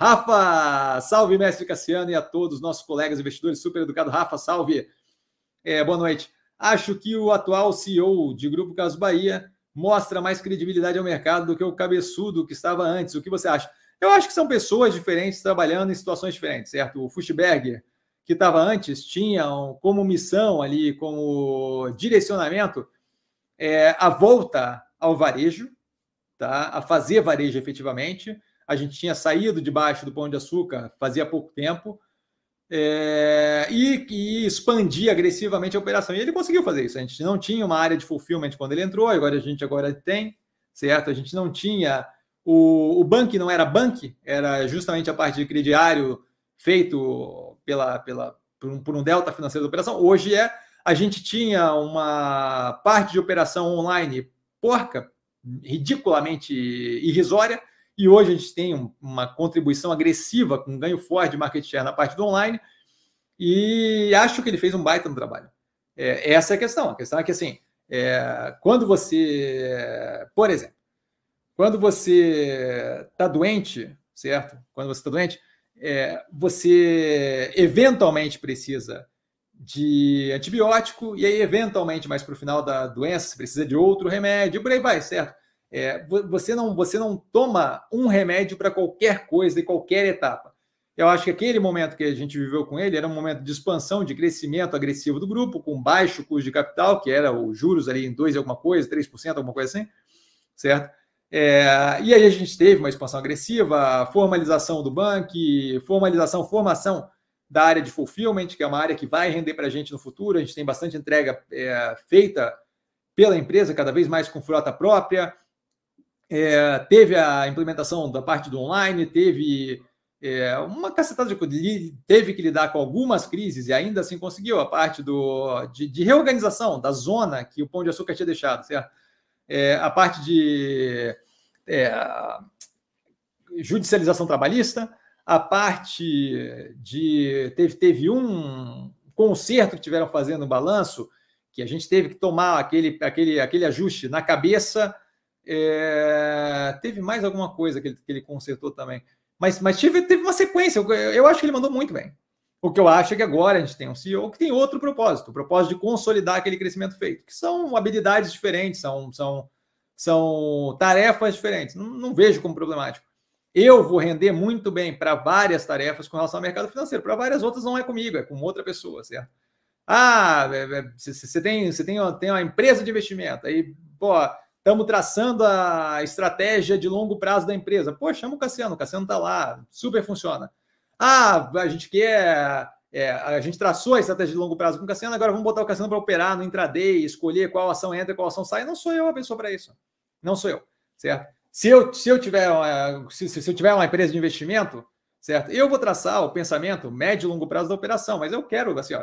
Rafa, salve, mestre Cassiano, e a todos os nossos colegas investidores super educados. Rafa, salve. É, boa noite. Acho que o atual CEO de Grupo Caso Bahia mostra mais credibilidade ao mercado do que o cabeçudo que estava antes. O que você acha? Eu acho que são pessoas diferentes trabalhando em situações diferentes, certo? O Fuchsberger, que estava antes, tinha como missão ali, como direcionamento, é, a volta ao varejo, tá? a fazer varejo efetivamente. A gente tinha saído debaixo do Pão de Açúcar fazia pouco tempo é, e, e expandir agressivamente a operação. E ele conseguiu fazer isso. A gente não tinha uma área de fulfillment quando ele entrou, agora a gente agora tem, certo? A gente não tinha o, o banco não era banco, era justamente a parte de crediário feito pela, pela, por, um, por um delta financeiro da operação. Hoje é a gente tinha uma parte de operação online porca, ridiculamente irrisória, e hoje a gente tem uma contribuição agressiva com ganho forte de market share na parte do online, e acho que ele fez um baita no trabalho. É, essa é a questão. A questão é que, assim, é, quando você, por exemplo, quando você está doente, certo? Quando você está doente, é, você eventualmente precisa de antibiótico, e aí, eventualmente, mais para o final da doença, você precisa de outro remédio, por aí vai, certo? É, você, não, você não toma um remédio para qualquer coisa e qualquer etapa. Eu acho que aquele momento que a gente viveu com ele era um momento de expansão, de crescimento agressivo do grupo, com baixo custo de capital, que era os juros ali em 2 alguma coisa, 3%, alguma coisa assim, certo? É, e aí a gente teve uma expansão agressiva, formalização do banco, formalização, formação da área de fulfillment, que é uma área que vai render para a gente no futuro. A gente tem bastante entrega é, feita pela empresa, cada vez mais com frota própria. É, teve a implementação da parte do online, teve é, uma cacetada de teve que lidar com algumas crises e ainda assim conseguiu a parte do, de, de reorganização da zona que o Pão de Açúcar tinha deixado, certo? É, a parte de é, judicialização trabalhista, a parte de. Teve, teve um conserto que tiveram fazendo no balanço, que a gente teve que tomar aquele, aquele, aquele ajuste na cabeça. É, teve mais alguma coisa que ele, que ele consertou também. Mas, mas teve, teve uma sequência. Eu, eu acho que ele mandou muito bem. O que eu acho é que agora a gente tem um CEO que tem outro propósito, o propósito de consolidar aquele crescimento feito, que são habilidades diferentes, são, são, são tarefas diferentes. Não, não vejo como problemático. Eu vou render muito bem para várias tarefas com relação ao mercado financeiro, para várias outras não é comigo, é com outra pessoa, certo? Ah, você é, é, tem, você tem, tem uma empresa de investimento, aí, pô, estamos traçando a estratégia de longo prazo da empresa. Pô, chama o Cassiano, o Cassiano está lá, super funciona. Ah, a gente quer. É, a gente traçou a estratégia de longo prazo com o Cassiano, agora vamos botar o Cassiano para operar no intraday, escolher qual ação entra, qual ação sai. Não sou eu a pessoa para isso. Não sou eu, certo? Se eu, se eu tiver uma, se, se eu tiver uma empresa de investimento, certo? Eu vou traçar o pensamento médio e longo prazo da operação, mas eu quero, assim, ó,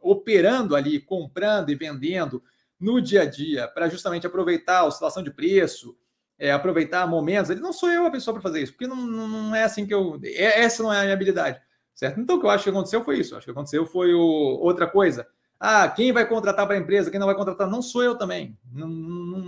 operando ali, comprando e vendendo no dia a dia, para justamente aproveitar a oscilação de preço, é, aproveitar momentos. Ele não sou eu a pessoa para fazer isso, porque não, não é assim que eu. É, essa não é a minha habilidade, certo? Então, o que eu acho que aconteceu foi isso. Acho que aconteceu foi o, outra coisa. Ah, quem vai contratar para a empresa, quem não vai contratar, não sou eu também. Não, não,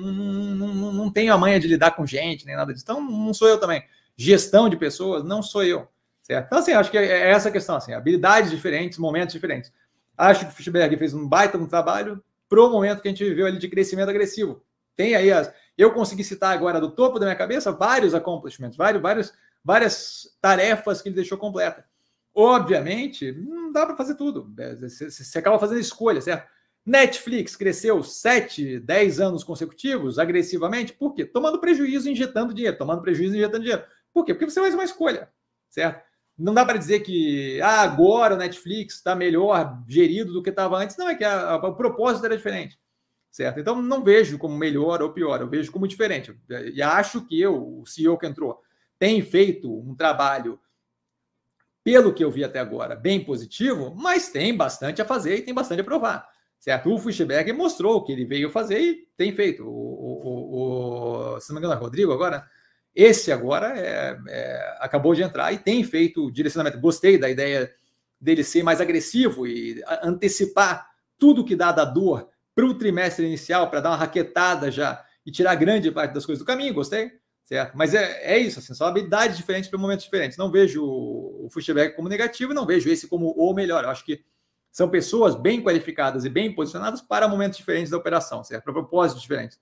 não, não tenho a manha de lidar com gente, nem nada disso. Então, não sou eu também. Gestão de pessoas, não sou eu. Certo? Então, assim, acho que é essa a questão, assim, habilidades diferentes, momentos diferentes. Acho que o Fischberg fez um baita no trabalho pro momento que a gente viveu ali de crescimento agressivo. Tem aí as. Eu consegui citar agora do topo da minha cabeça vários accomplishments, vários, vários, várias tarefas que ele deixou completa. Obviamente, não dá para fazer tudo. É, você acaba fazendo escolha, certo? Netflix cresceu 7, 10 anos consecutivos agressivamente, por quê? Tomando prejuízo, injetando dinheiro, tomando prejuízo, injetando dinheiro. Por quê? Porque você faz uma escolha, certo? Não dá para dizer que ah, agora o Netflix está melhor gerido do que estava antes. Não, é que a, a, o propósito era diferente, certo? Então, não vejo como melhor ou pior, eu vejo como diferente. E acho que eu, o CEO que entrou, tem feito um trabalho pelo que eu vi até agora, bem positivo, mas tem bastante a fazer e tem bastante a provar. Certo? O Fuchsberger mostrou o que ele veio fazer e tem feito. O, o, o, se não me engano, é Rodrigo agora, esse agora é, é, acabou de entrar e tem feito direcionamento. Gostei da ideia dele ser mais agressivo e antecipar tudo que dá da dor para o trimestre inicial, para dar uma raquetada já e tirar grande parte das coisas do caminho. Gostei. certo? Mas é, é isso, assim, são habilidades diferentes para momentos diferentes. Não vejo o Fuchsberg como negativo, não vejo esse como o melhor. Eu acho que são pessoas bem qualificadas e bem posicionadas para momentos diferentes da operação, certo? Para propósitos diferentes.